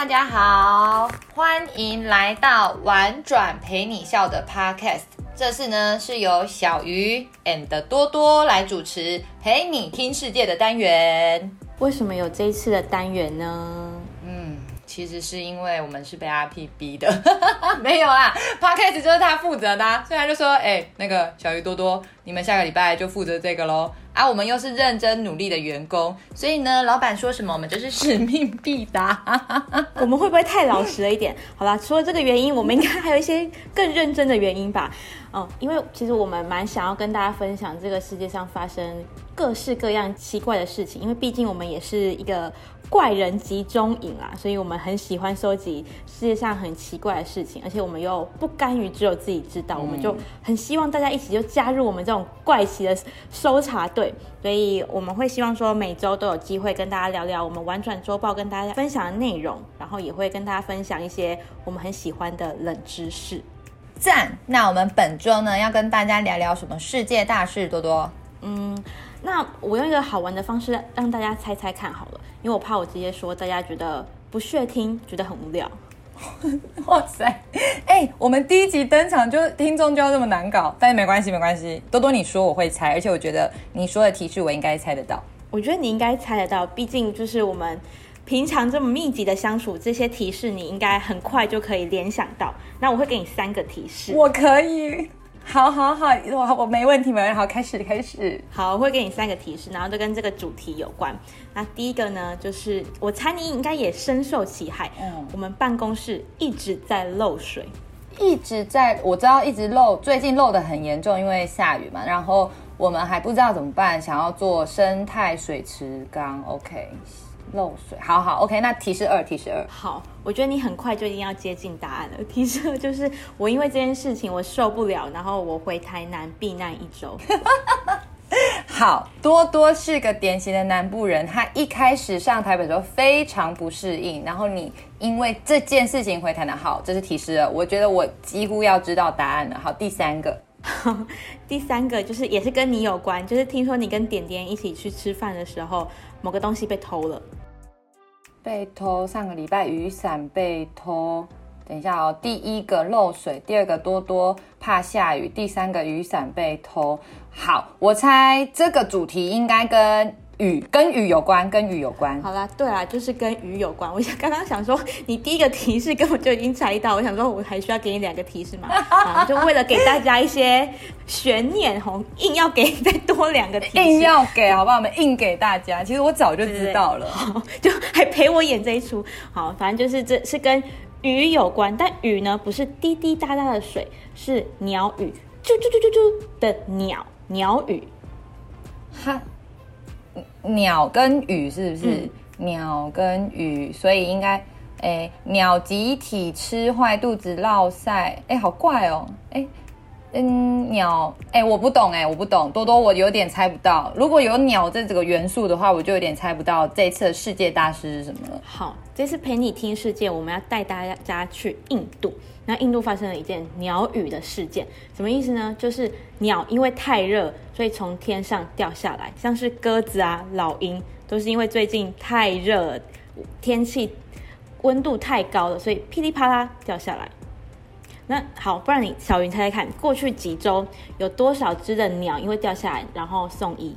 大家好，欢迎来到玩转陪你笑的 Podcast。这次呢是由小鱼 and 多多来主持陪你听世界的单元。为什么有这一次的单元呢？嗯，其实是因为我们是被阿 P 逼的，没有啦，Podcast 就是他负责的啊，所以他就说，哎，那个小鱼多多，你们下个礼拜就负责这个喽。啊，我们又是认真努力的员工，所以呢，老板说什么，我们就是使命必达。我们会不会太老实了一点？好啦，除了这个原因，我们应该还有一些更认真的原因吧？嗯，因为其实我们蛮想要跟大家分享这个世界上发生各式各样奇怪的事情，因为毕竟我们也是一个。怪人集中营啦，所以我们很喜欢收集世界上很奇怪的事情，而且我们又不甘于只有自己知道，嗯、我们就很希望大家一起就加入我们这种怪奇的搜查队，所以我们会希望说每周都有机会跟大家聊聊我们玩转周报跟大家分享的内容，然后也会跟大家分享一些我们很喜欢的冷知识。赞！那我们本周呢要跟大家聊聊什么世界大事？多多，嗯。那我用一个好玩的方式让大家猜猜看好了，因为我怕我直接说大家觉得不屑听，觉得很无聊。哇塞，哎、欸，我们第一集登场就听众就要这么难搞，但是没关系没关系，多多你说我会猜，而且我觉得你说的提示我应该猜得到。我觉得你应该猜得到，毕竟就是我们平常这么密集的相处，这些提示你应该很快就可以联想到。那我会给你三个提示，我可以。好好好，我我没问题，没问题。好，开始开始。好，我会给你三个提示，然后都跟这个主题有关。那第一个呢，就是我猜你应该也深受其害。嗯，我们办公室一直在漏水，一直在，我知道一直漏，最近漏的很严重，因为下雨嘛。然后我们还不知道怎么办，想要做生态水池缸。OK。漏水，好好，OK。那提示二，提示二，好，我觉得你很快就一定要接近答案了。提示二就是我因为这件事情我受不了，然后我回台南避难一周。好，多多是个典型的南部人，他一开始上台北的时候非常不适应，然后你因为这件事情回台南。好，这是提示二，我觉得我几乎要知道答案了。好，第三个，第三个就是也是跟你有关，就是听说你跟点点一起去吃饭的时候，某个东西被偷了。被偷，上个礼拜雨伞被偷。等一下哦，第一个漏水，第二个多多怕下雨，第三个雨伞被偷。好，我猜这个主题应该跟。雨跟雨有关，跟雨有关。好啦，对啦，就是跟雨有关。我想刚刚想说，你第一个提示根本就已经猜到。我想说，我还需要给你两个提示吗？啊，就为了给大家一些悬念，吼，硬要给 再多两个提示。硬要给，好不好？我们硬给大家。其实我早就知道了，对对对，就还陪我演这一出。好，反正就是这是跟雨有关，但雨呢不是滴滴答答的水，是鸟语，啾啾啾啾啾的鸟鸟语。哈。鸟跟雨是不是？嗯、鸟跟雨，所以应该，诶、欸，鸟集体吃坏肚子落晒，诶、欸，好怪哦，诶、欸，嗯，鸟，哎、我不懂，哎，我不懂，多多，我有点猜不到。如果有鸟这几个元素的话，我就有点猜不到这次的世界大师是什么了。好，这次陪你听世界，我们要带大家去印度。那印度发生了一件鸟语的事件，什么意思呢？就是鸟因为太热，所以从天上掉下来，像是鸽子啊、老鹰，都是因为最近太热，天气温度太高了，所以噼里啪啦掉下来。那好，不然你小云猜猜看，过去几周有多少只的鸟因为掉下来，然后送医？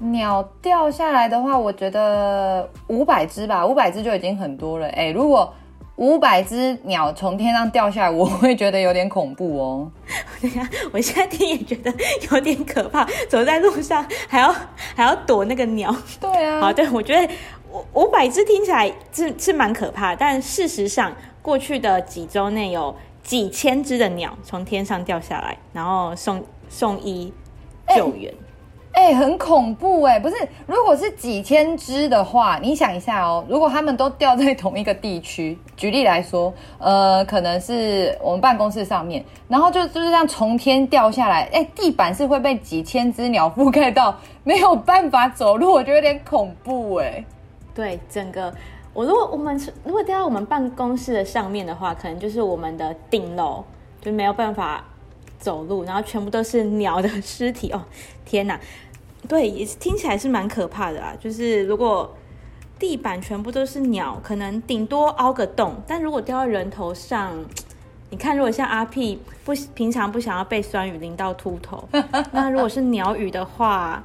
鸟掉下来的话，我觉得五百只吧，五百只就已经很多了。哎，如果五百只鸟从天上掉下来，我会觉得有点恐怖哦。等一下，我现在听也觉得有点可怕。走在路上还要还要躲那个鸟。对啊。好，对，我觉得五五百只听起来是是蛮可怕，但事实上，过去的几周内有几千只的鸟从天上掉下来，然后送送医救援。欸哎、欸，很恐怖哎！不是，如果是几千只的话，你想一下哦，如果他们都掉在同一个地区，举例来说，呃，可能是我们办公室上面，然后就就是这样从天掉下来，哎、欸，地板是会被几千只鸟覆盖到，没有办法走路，我觉得有点恐怖哎。对，整个我如果我们如果掉到我们办公室的上面的话，可能就是我们的顶楼就没有办法走路，然后全部都是鸟的尸体哦，天哪！对，也听起来是蛮可怕的啊。就是如果地板全部都是鸟，可能顶多凹个洞，但如果掉到人头上，你看，如果像阿屁不平常不想要被酸雨淋到秃头，那如果是鸟雨的话，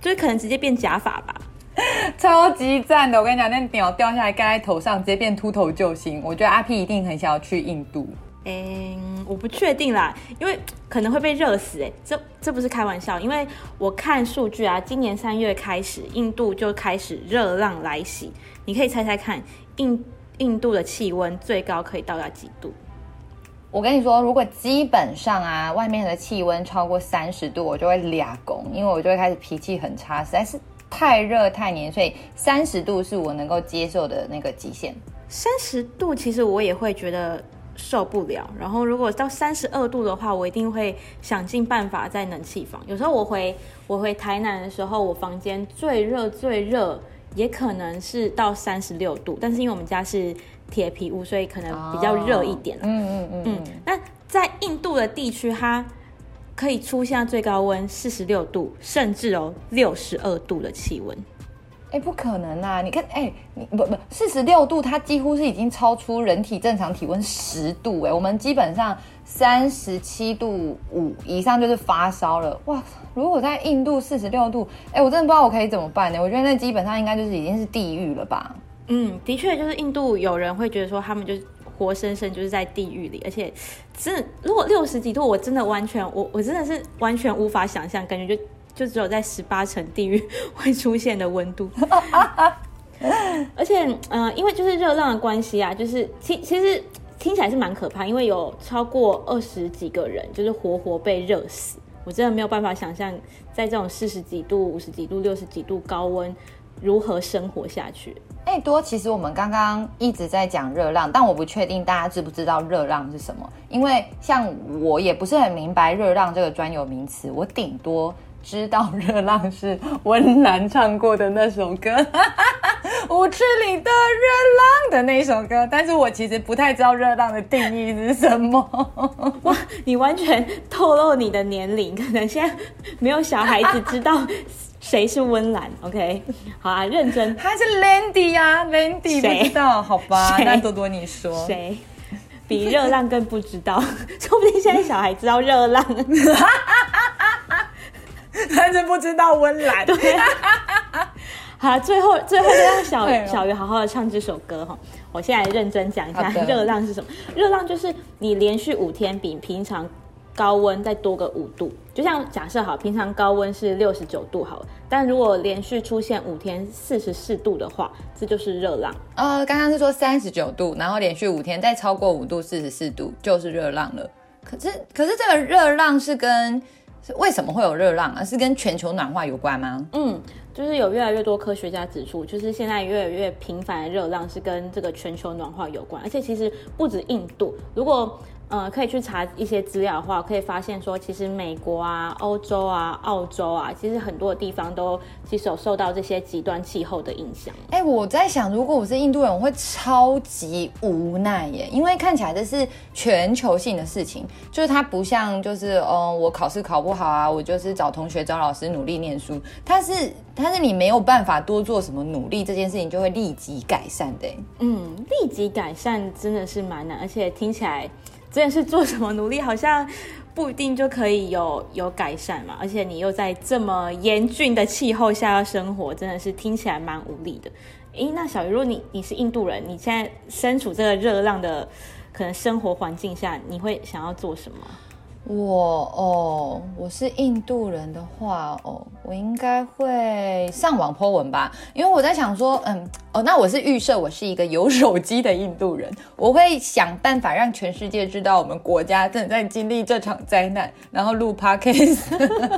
就可能直接变假发吧。超级赞的，我跟你讲，那鸟掉下来盖在头上，直接变秃头救星。我觉得阿 P 一定很想要去印度。嗯，我不确定啦，因为可能会被热死。哎，这这不是开玩笑，因为我看数据啊，今年三月开始，印度就开始热浪来袭。你可以猜猜看，印印度的气温最高可以到达几度？我跟你说，如果基本上啊，外面的气温超过三十度，我就会俩拱，因为我就会开始脾气很差，实在是。太热太黏，所以三十度是我能够接受的那个极限。三十度其实我也会觉得受不了。然后如果到三十二度的话，我一定会想尽办法在冷气房。有时候我回我回台南的时候，我房间最热最热也可能是到三十六度。但是因为我们家是铁皮屋，所以可能比较热一点。嗯嗯嗯嗯。那在印度的地区，它。可以出现最高温四十六度，甚至哦六十二度的气温，哎，不可能啊！你看，哎，你不不四十六度，它几乎是已经超出人体正常体温十度，哎，我们基本上三十七度五以上就是发烧了，哇！如果在印度四十六度，哎，我真的不知道我可以怎么办呢？我觉得那基本上应该就是已经是地狱了吧？嗯，的确，就是印度有人会觉得说他们就是。活生生就是在地狱里，而且真的，如果六十几度，我真的完全，我我真的是完全无法想象，感觉就就只有在十八层地狱会出现的温度。而且，嗯、因为就是热浪的关系啊，就是其其实听起来是蛮可怕，因为有超过二十几个人就是活活被热死，我真的没有办法想象在这种四十几度、五十几度、六十几度高温如何生活下去。哎，多，其实我们刚刚一直在讲热浪，但我不确定大家知不知道热浪是什么，因为像我也不是很明白热浪这个专有名词，我顶多知道热浪是温岚唱过的那首歌，舞池里的热浪的那首歌，但是我其实不太知道热浪的定义是什么。哇，你完全透露你的年龄，可能现在没有小孩子知道。谁是温岚？OK，好啊，认真。他是 Landy 呀、啊、，Landy 不知道，好吧？那多多你说，谁比热浪更不知道？说不定现在小孩知道热浪，但是不知道温岚。对，好，最后最后就让小小鱼好好的唱这首歌哈。我现在认真讲一下热浪是什么。热浪就是你连续五天比平常。高温再多个五度，就像假设好，平常高温是六十九度好了，但如果连续出现五天四十四度的话，这就是热浪。呃，刚刚是说三十九度，然后连续五天再超过五度四十四度就是热浪了。可是，可是这个热浪是跟是为什么会有热浪啊？是跟全球暖化有关吗？嗯，就是有越来越多科学家指出，就是现在越来越频繁的热浪是跟这个全球暖化有关，而且其实不止印度，如果呃，可以去查一些资料的话，可以发现说，其实美国啊、欧洲啊、澳洲啊，其实很多地方都其实有受到这些极端气候的影响。哎、欸，我在想，如果我是印度人，我会超级无奈耶，因为看起来这是全球性的事情，就是它不像就是，嗯，我考试考不好啊，我就是找同学、找老师努力念书，它是它是你没有办法多做什么努力，这件事情就会立即改善的。嗯，立即改善真的是蛮难，而且听起来。真的是做什么努力，好像不一定就可以有有改善嘛。而且你又在这么严峻的气候下要生活，真的是听起来蛮无力的。诶，那小鱼，如果你你是印度人，你现在身处这个热浪的可能生活环境下，你会想要做什么？我哦，我是印度人的话哦，我应该会上网 po 文吧，因为我在想说，嗯，哦，那我是预设我是一个有手机的印度人，我会想办法让全世界知道我们国家正在经历这场灾难，然后录 podcast，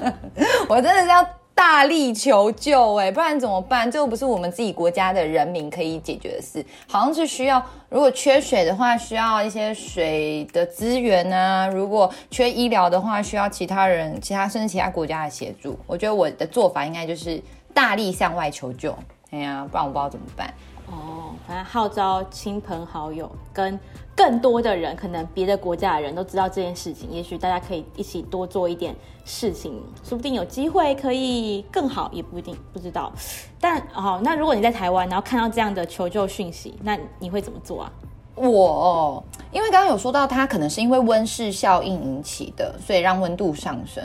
我真的是要。大力求救哎，不然怎么办？这又不是我们自己国家的人民可以解决的事。好像是需要，如果缺水的话，需要一些水的资源啊；如果缺医疗的话，需要其他人、其他甚至其他国家的协助。我觉得我的做法应该就是大力向外求救。哎呀，不然我不知道怎么办。哦，反正号召亲朋好友跟更多的人，可能别的国家的人都知道这件事情，也许大家可以一起多做一点事情，说不定有机会可以更好，也不一定不知道。但好，那如果你在台湾，然后看到这样的求救讯息，那你会怎么做啊？我因为刚刚有说到，它可能是因为温室效应引起的，所以让温度上升。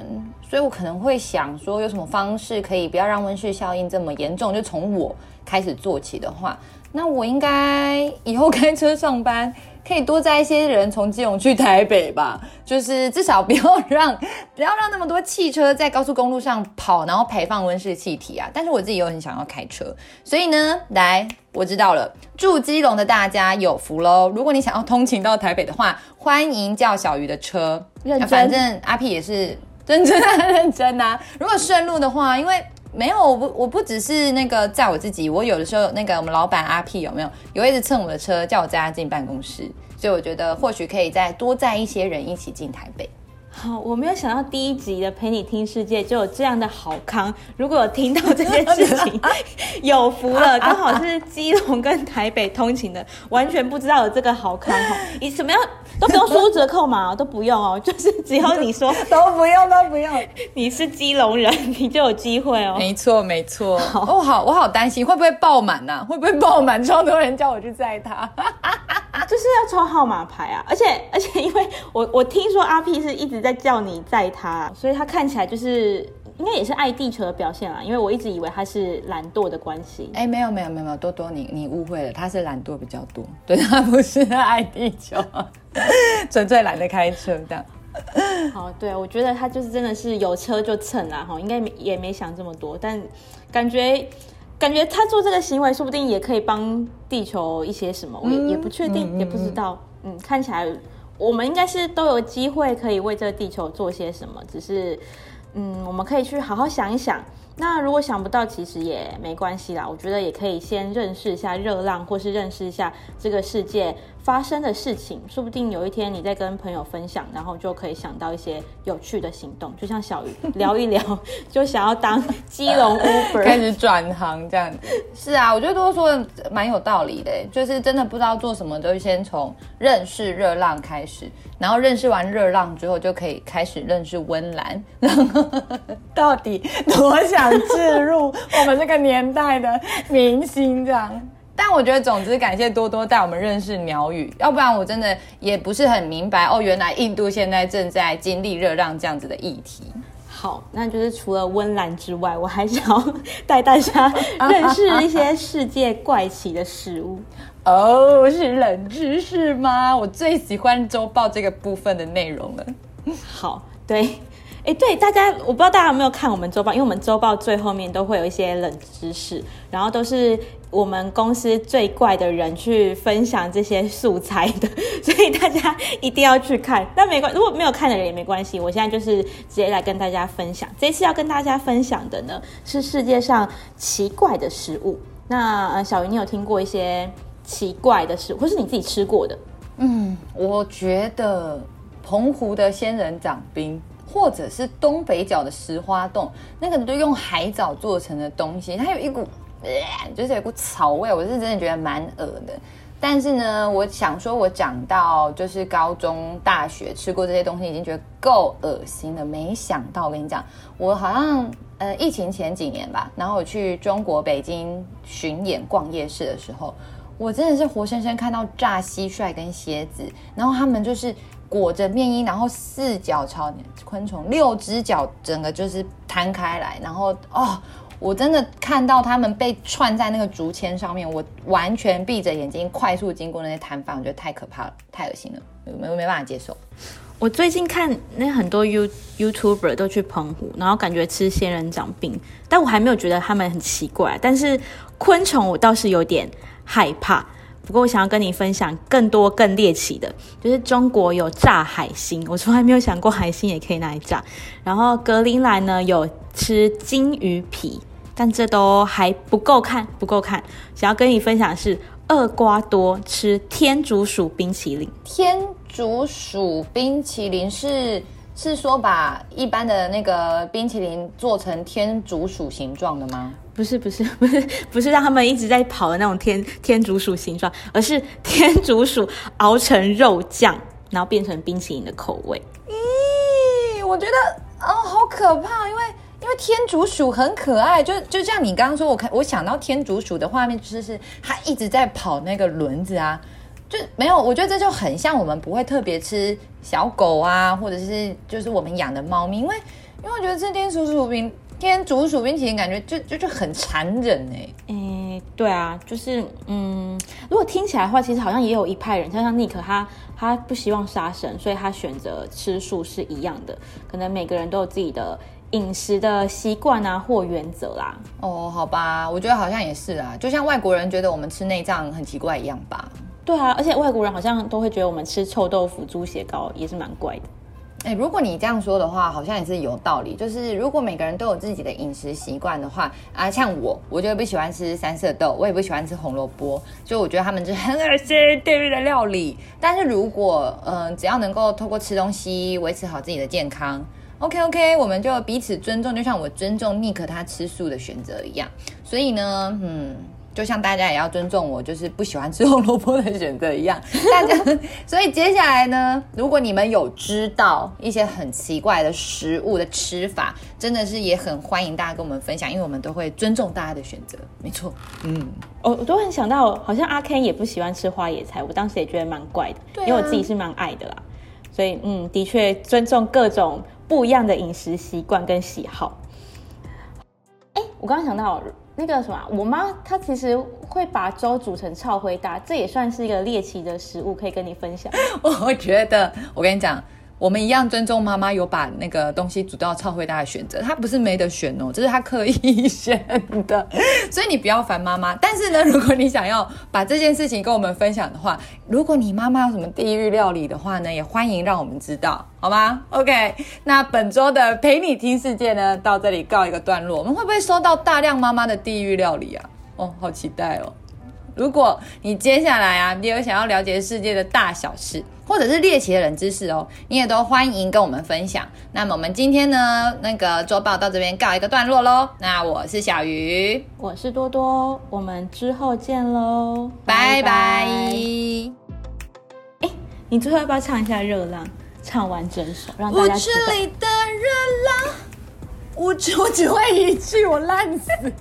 所以我可能会想说，有什么方式可以不要让温室效应这么严重？就从我开始做起的话，那我应该以后开车上班。可以多载一些人从基隆去台北吧，就是至少不要让 不要让那么多汽车在高速公路上跑，然后排放温室气体啊。但是我自己又很想要开车，所以呢，来，我知道了，住基隆的大家有福喽。如果你想要通勤到台北的话，欢迎叫小鱼的车，认真，反正阿 P 也是 认真啊，认真啊。如果顺路的话，因为。没有，我不，我不只是那个载我自己，我有的时候那个我们老板阿 P 有没有，有一直蹭我的车，叫我载他进办公室，所以我觉得或许可以再多载一些人一起进台北。好，我没有想到第一集的陪你听世界就有这样的好康。如果有听到这件事情，有福了，刚好是基隆跟台北通勤的，完全不知道有这个好康哈。你什么样都不用输折扣码，都不用哦，就是只要你说 都不用都不用，你是基隆人，你就有机会哦。没错没错。哦好，好，我好担心会不会爆满呐、啊？会不会爆满？超多人叫我去载他。就是要抽号码牌啊，而且而且，因为我我听说阿 P 是一直在叫你载他，所以他看起来就是应该也是爱地球的表现啦。因为我一直以为他是懒惰的关系。哎，没有没有没有没有，多多你你误会了，他是懒惰比较多，对，他不是爱地球，纯粹懒得开车这样。好，对，我觉得他就是真的是有车就蹭啦，哈，应该也没想这么多，但感觉。感觉他做这个行为，说不定也可以帮地球一些什么，我也也不确定，也不知道。嗯，看起来我们应该是都有机会可以为这个地球做些什么，只是，嗯，我们可以去好好想一想。那如果想不到，其实也没关系啦。我觉得也可以先认识一下热浪，或是认识一下这个世界发生的事情。说不定有一天你在跟朋友分享，然后就可以想到一些有趣的行动。就像小鱼聊一聊，就想要当基隆 Uber，开始转行这样子。是啊，我觉得多多说的蛮有道理的。就是真的不知道做什么，都先从认识热浪开始，然后认识完热浪之后，就可以开始认识温岚。然 后到底多想。置入我们这个年代的明星这样，但我觉得，总之感谢多多带我们认识鸟语，要不然我真的也不是很明白哦。原来印度现在正在经历热浪这样子的议题。好，那就是除了温岚之外，我还想要带大家认识一些世界怪奇的事物。哦，是冷知识吗？我最喜欢周报这个部分的内容了。好，对。哎，对大家，我不知道大家有没有看我们周报，因为我们周报最后面都会有一些冷知识，然后都是我们公司最怪的人去分享这些素材的，所以大家一定要去看。但没关，如果没有看的人也没关系，我现在就是直接来跟大家分享。这次要跟大家分享的呢，是世界上奇怪的食物。那小鱼，你有听过一些奇怪的食物，或是你自己吃过的？嗯，我觉得澎湖的仙人掌冰。或者是东北角的石花洞，那个都用海藻做成的东西，它有一股，就是有股草味，我是真的觉得蛮恶的。但是呢，我想说，我讲到就是高中、大学吃过这些东西，已经觉得够恶心了。没想到，我跟你讲，我好像呃疫情前几年吧，然后我去中国北京巡演逛夜市的时候，我真的是活生生看到炸蟋蟀跟蝎子，然后他们就是。裹着面衣，然后四脚朝昆虫，六只脚整个就是摊开来，然后哦，我真的看到他们被串在那个竹签上面，我完全闭着眼睛快速经过那些摊贩，我觉得太可怕了，太恶心了，没没办法接受。我最近看那很多 You YouTuber 都去澎湖，然后感觉吃仙人掌冰，但我还没有觉得他们很奇怪，但是昆虫我倒是有点害怕。不过我想要跟你分享更多更猎奇的，就是中国有炸海星，我从来没有想过海星也可以拿来炸。然后格陵兰呢有吃鲸鱼皮，但这都还不够看，不够看。想要跟你分享的是厄瓜多吃天竺鼠冰淇淋。天竺鼠冰淇淋是是说把一般的那个冰淇淋做成天竺鼠形状的吗？不是不是 不是不是让他们一直在跑的那种天天竺鼠形状，而是天竺鼠熬成肉酱，然后变成冰淇淋的口味。咦，我觉得哦，好可怕，因为因为天竺鼠很可爱，就就像你刚刚说，我看我想到天竺鼠的画面，就是它一直在跑那个轮子啊，就没有，我觉得这就很像我们不会特别吃小狗啊，或者是就是我们养的猫咪，因为因为我觉得这天竺鼠冰。天竺鼠冰淇淋感觉就就就很残忍哎、欸，诶、欸，对啊，就是嗯，如果听起来的话，其实好像也有一派人，像像尼克他他不希望杀生，所以他选择吃素是一样的。可能每个人都有自己的饮食的习惯啊或原则啦。哦，好吧，我觉得好像也是啊，就像外国人觉得我们吃内脏很奇怪一样吧。对啊，而且外国人好像都会觉得我们吃臭豆腐、猪血糕也是蛮怪的。哎，如果你这样说的话，好像也是有道理。就是如果每个人都有自己的饮食习惯的话，啊，像我，我就不喜欢吃三色豆，我也不喜欢吃红萝卜，所以我觉得他们就很恶心，地狱的料理。但是如果嗯、呃，只要能够透过吃东西维持好自己的健康，OK OK，我们就彼此尊重，就像我尊重尼克他吃素的选择一样。所以呢，嗯。就像大家也要尊重我，就是不喜欢吃红萝卜的选择一样。大家，所以接下来呢，如果你们有知道一些很奇怪的食物的吃法，真的是也很欢迎大家跟我们分享，因为我们都会尊重大家的选择。没错，嗯，我我都很想到，好像阿 Ken 也不喜欢吃花野菜，我当时也觉得蛮怪的，因为我自己是蛮爱的啦。所以，嗯，的确尊重各种不一样的饮食习惯跟喜好。哎，我刚刚想到。那个什么，我妈她其实会把粥煮成超灰搭，这也算是一个猎奇的食物，可以跟你分享。我觉得，我跟你讲。我们一样尊重妈妈有把那个东西煮到超会大的选择，她不是没得选哦，这是她刻意选的，所以你不要烦妈妈。但是呢，如果你想要把这件事情跟我们分享的话，如果你妈妈有什么地狱料理的话呢，也欢迎让我们知道，好吗？OK，那本周的陪你听世界呢，到这里告一个段落。我们会不会收到大量妈妈的地狱料理啊？哦，好期待哦！如果你接下来啊，你有想要了解世界的大小事，或者是猎奇的冷知识哦，你也都欢迎跟我们分享。那么我们今天呢，那个周报到这边告一个段落喽。那我是小鱼，我是多多，我们之后见喽，拜拜。哎，你最后要不要唱一下《热浪》？唱完整首，让大家知道。舞池里的热浪，我只我只会一句，我烂死了。